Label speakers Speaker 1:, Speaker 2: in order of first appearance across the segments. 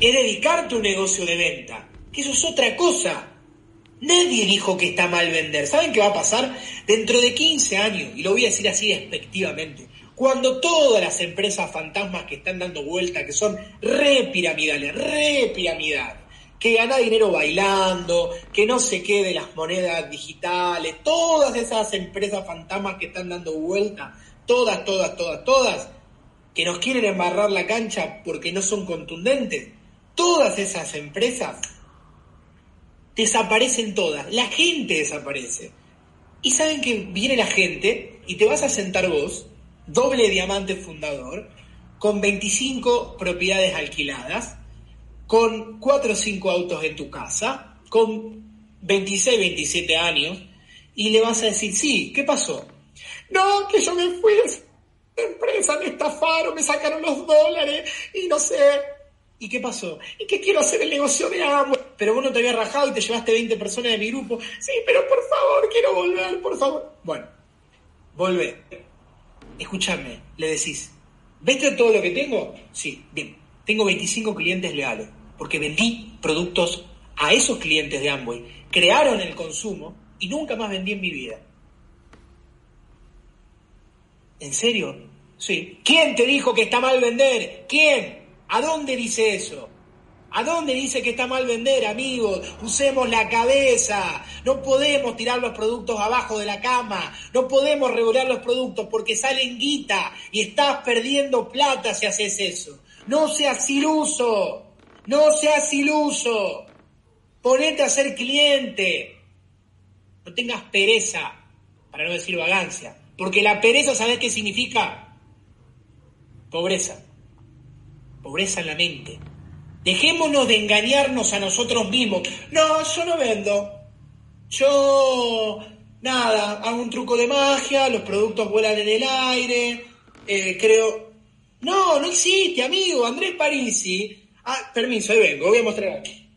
Speaker 1: es dedicarte a un negocio de venta, que eso es otra cosa. Nadie dijo que está mal vender. ¿Saben qué va a pasar? Dentro de 15 años, y lo voy a decir así despectivamente, cuando todas las empresas fantasmas que están dando vuelta, que son re piramidales, re piramidales, que gana dinero bailando, que no se quede las monedas digitales, todas esas empresas fantasmas que están dando vuelta, todas, todas, todas, todas, que nos quieren embarrar la cancha porque no son contundentes, todas esas empresas desaparecen todas, la gente desaparece. Y saben que viene la gente y te vas a sentar vos, doble diamante fundador, con 25 propiedades alquiladas, con 4 o 5 autos en tu casa, con 26, 27 años, y le vas a decir, sí, ¿qué pasó? No, que yo me fui de empresa, me estafaron, me sacaron los dólares y no sé. ¿Y qué pasó? ¿Y qué quiero hacer el negocio de agua? Pero vos no te habías rajado y te llevaste 20 personas de mi grupo. Sí, pero por favor, quiero volver, por favor. Bueno, volvé. Escúchame, le decís, ¿ves todo lo que tengo? Sí, bien. Tengo 25 clientes leales, porque vendí productos a esos clientes de Amway. Crearon el consumo y nunca más vendí en mi vida. ¿En serio? Sí. ¿Quién te dijo que está mal vender? ¿Quién? ¿A dónde dice eso? ¿A dónde dice que está mal vender, amigos? Usemos la cabeza. No podemos tirar los productos abajo de la cama. No podemos regular los productos porque salen guita y estás perdiendo plata si haces eso. No seas iluso. No seas iluso. Ponete a ser cliente. No tengas pereza, para no decir vagancia. Porque la pereza, ¿sabes qué significa? Pobreza pobreza en la mente. Dejémonos de engañarnos a nosotros mismos. No, yo no vendo. Yo, nada, hago un truco de magia, los productos vuelan en el aire, eh, creo... No, no existe, amigo. Andrés Parisi... Ah, permiso, ahí vengo, voy a mostrar aquí.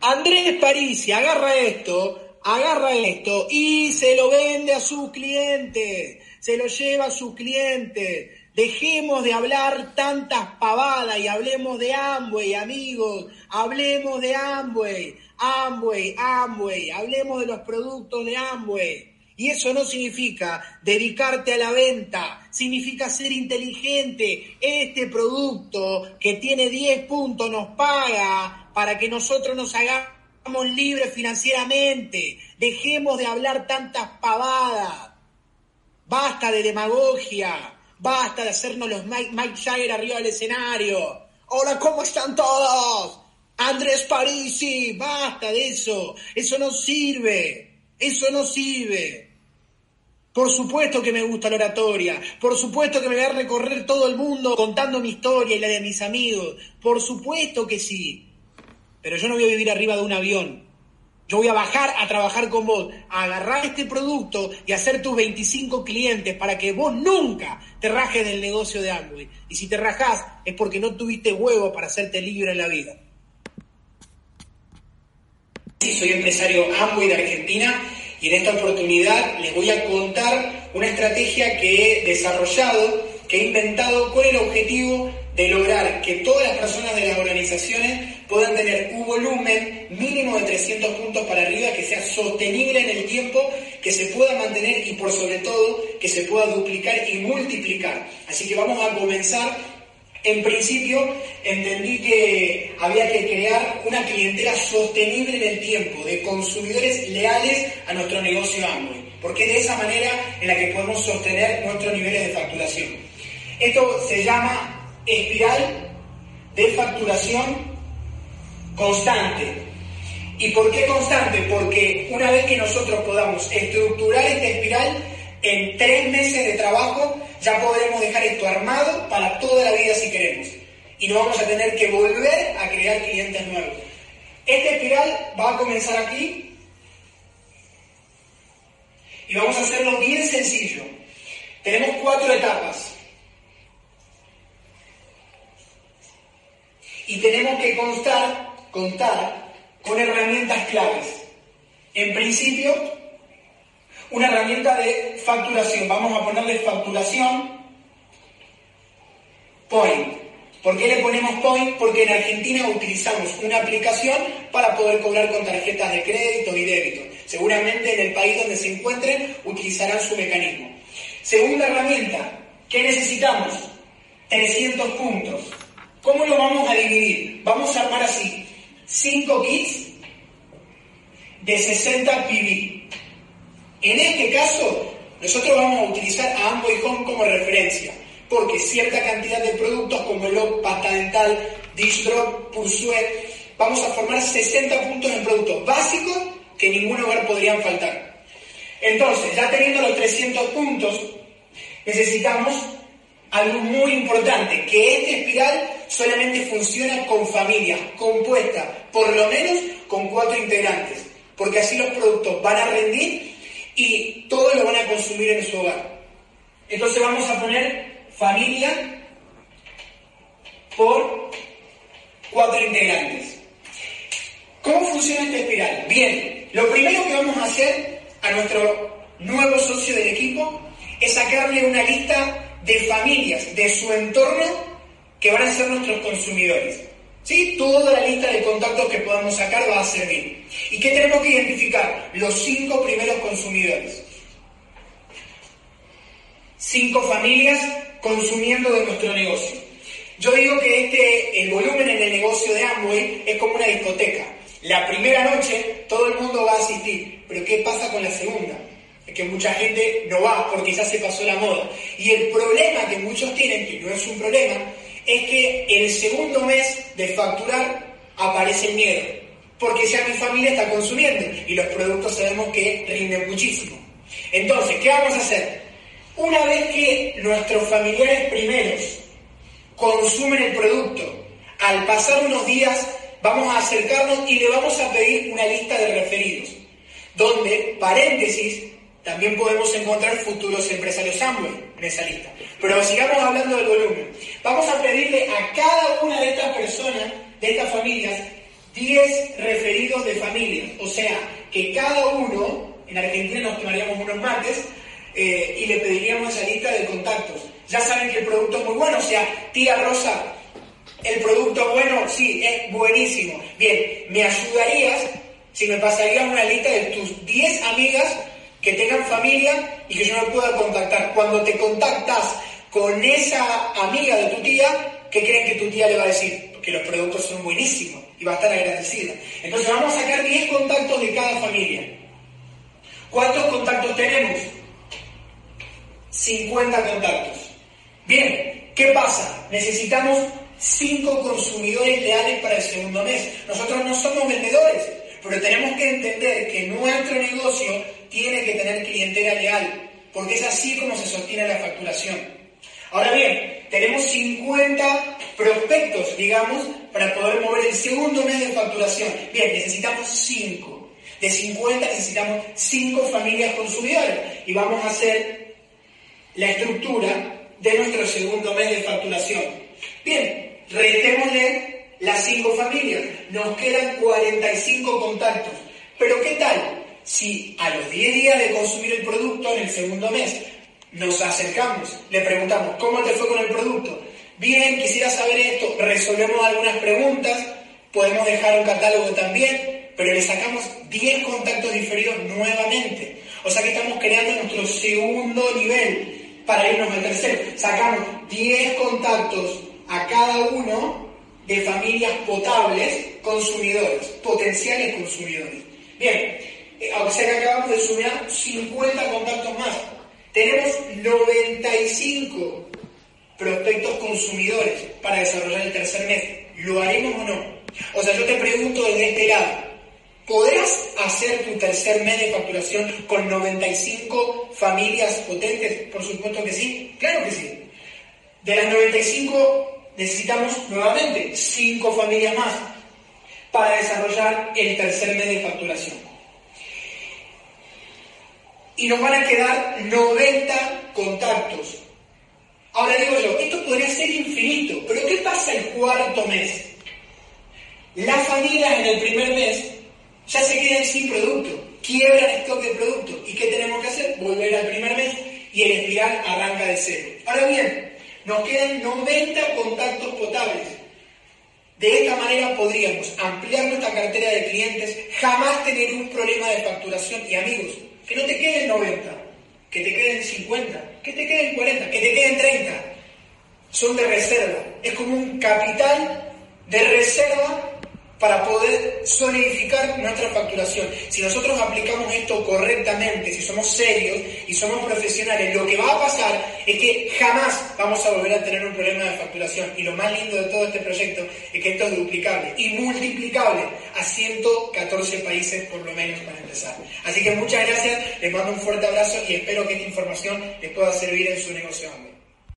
Speaker 1: Andrés Parisi agarra esto agarra esto y se lo vende a su cliente, se lo lleva a su cliente. Dejemos de hablar tantas pavadas y hablemos de Amway, amigos. Hablemos de Amway, Amway, Amway. Hablemos de los productos de Amway. Y eso no significa dedicarte a la venta, significa ser inteligente. Este producto que tiene 10 puntos nos paga para que nosotros nos hagamos libres financieramente, dejemos de hablar tantas pavadas, basta de demagogia, basta de hacernos los Mike, Mike Jagger arriba del escenario. Hola, ¿cómo están todos? Andrés Parisi, basta de eso, eso no sirve, eso no sirve. Por supuesto que me gusta la oratoria, por supuesto que me voy a recorrer todo el mundo contando mi historia y la de mis amigos, por supuesto que sí. Pero yo no voy a vivir arriba de un avión. Yo voy a bajar a trabajar con vos, a agarrar este producto y hacer tus 25 clientes para que vos nunca te rajes del negocio de Amway. Y si te rajás es porque no tuviste huevo para hacerte libre en la vida. Soy empresario Amway de Argentina y en esta oportunidad les voy a contar una estrategia que he desarrollado, que he inventado con el objetivo de lograr que todas las personas de las organizaciones puedan tener un volumen mínimo de 300 puntos para arriba que sea sostenible en el tiempo, que se pueda mantener y por sobre todo que se pueda duplicar y multiplicar. Así que vamos a comenzar. En principio entendí que había que crear una clientela sostenible en el tiempo, de consumidores leales a nuestro negocio Amway, porque es de esa manera en la que podemos sostener nuestros niveles de facturación. Esto se llama espiral de facturación constante. ¿Y por qué constante? Porque una vez que nosotros podamos estructurar esta espiral, en tres meses de trabajo ya podremos dejar esto armado para toda la vida si queremos. Y no vamos a tener que volver a crear clientes nuevos. Esta espiral va a comenzar aquí y vamos a hacerlo bien sencillo. Tenemos cuatro etapas. Y tenemos que contar con herramientas claves. En principio, una herramienta de facturación. Vamos a ponerle facturación Point. ¿Por qué le ponemos Point? Porque en Argentina utilizamos una aplicación para poder cobrar con tarjetas de crédito y débito. Seguramente en el país donde se encuentren utilizarán su mecanismo. Segunda herramienta, ¿qué necesitamos? 300 puntos. ¿Cómo lo vamos a dividir? Vamos a armar así, 5 kits de 60 PB. En este caso, nosotros vamos a utilizar a Amway Home como referencia, porque cierta cantidad de productos como el pasta dental, dish drop, vamos a formar 60 puntos en productos básicos que en ningún hogar podrían faltar. Entonces, ya teniendo los 300 puntos, necesitamos algo muy importante, que este espiral solamente funciona con familias, compuesta por lo menos con cuatro integrantes, porque así los productos van a rendir y todos lo van a consumir en su hogar. Entonces vamos a poner familia por cuatro integrantes. ¿Cómo funciona esta espiral? Bien, lo primero que vamos a hacer a nuestro nuevo socio del equipo es sacarle una lista de familias de su entorno que van a ser nuestros consumidores. ¿Sí? Toda la lista de contactos que podamos sacar va a servir. ¿Y qué tenemos que identificar? Los cinco primeros consumidores. Cinco familias consumiendo de nuestro negocio. Yo digo que este, el volumen en el negocio de Amway es como una discoteca. La primera noche todo el mundo va a asistir, pero ¿qué pasa con la segunda? Que mucha gente no va porque ya se pasó la moda. Y el problema que muchos tienen, que no es un problema, es que el segundo mes de facturar aparece el miedo, porque ya mi familia está consumiendo y los productos sabemos que rinden muchísimo. Entonces, ¿qué vamos a hacer? Una vez que nuestros familiares primeros consumen el producto, al pasar unos días vamos a acercarnos y le vamos a pedir una lista de referidos, donde, paréntesis, también podemos encontrar futuros empresarios Amway en esa lista. Pero sigamos hablando del volumen. Vamos a pedirle a cada una de estas personas, de estas familias, 10 referidos de familias. O sea, que cada uno, en Argentina nos tomaríamos unos martes, eh, y le pediríamos esa lista de contactos. Ya saben que el producto es muy bueno, o sea, tía Rosa, el producto bueno, sí, es buenísimo. Bien, ¿me ayudarías si me pasarías una lista de tus 10 amigas que tengan familia y que yo me pueda contactar. Cuando te contactas con esa amiga de tu tía, ¿qué creen que tu tía le va a decir? Que los productos son buenísimos y va a estar agradecida. Entonces vamos a sacar 10 contactos de cada familia. ¿Cuántos contactos tenemos? 50 contactos. Bien, ¿qué pasa? Necesitamos 5 consumidores leales para el segundo mes. Nosotros no somos vendedores, pero tenemos que entender que nuestro negocio tiene que tener clientela leal, porque es así como se sostiene la facturación. Ahora bien, tenemos 50 prospectos, digamos, para poder mover el segundo mes de facturación. Bien, necesitamos 5. De 50 necesitamos 5 familias consumidoras y vamos a hacer la estructura de nuestro segundo mes de facturación. Bien, restémosle las 5 familias. Nos quedan 45 contactos. Pero ¿qué tal? Si a los 10 días de consumir el producto en el segundo mes nos acercamos, le preguntamos, ¿cómo te fue con el producto? Bien, quisiera saber esto, resolvemos algunas preguntas, podemos dejar un catálogo también, pero le sacamos 10 contactos diferidos nuevamente. O sea que estamos creando nuestro segundo nivel para irnos al tercero. Sacamos 10 contactos a cada uno de familias potables consumidores, potenciales consumidores. Bien, o sea que acabamos de sumar 50 contactos más. Tenemos 95 prospectos consumidores para desarrollar el tercer mes. ¿Lo haremos o no? O sea, yo te pregunto desde este lado, ¿podrás hacer tu tercer mes de facturación con 95 familias potentes? Por supuesto que sí, claro que sí. De las 95 necesitamos nuevamente 5 familias más para desarrollar el tercer mes de facturación y nos van a quedar 90 contactos. Ahora digo yo, esto podría ser infinito, pero ¿qué pasa el cuarto mes? Las familias en el primer mes ya se quedan sin producto, quiebran stock de producto. ¿Y qué tenemos que hacer? Volver al primer mes y el espiral arranca de cero. Ahora bien, Nos quedan 90 contactos potables. De esta manera podríamos ampliar nuestra cartera de clientes, jamás tener un problema de facturación y amigos, que no te queden 90, que te queden 50, que te queden 40, que te queden 30. Son de reserva. Es como un capital de reserva para poder solidificar nuestra facturación. Si nosotros aplicamos esto correctamente, si somos serios y somos profesionales, lo que va a pasar es que jamás vamos a volver a tener un problema de facturación. Y lo más lindo de todo este proyecto es que esto es duplicable y multiplicable a 114 países por lo menos para empezar. Así que muchas gracias, les mando un fuerte abrazo y espero que esta información les pueda servir en su negocio.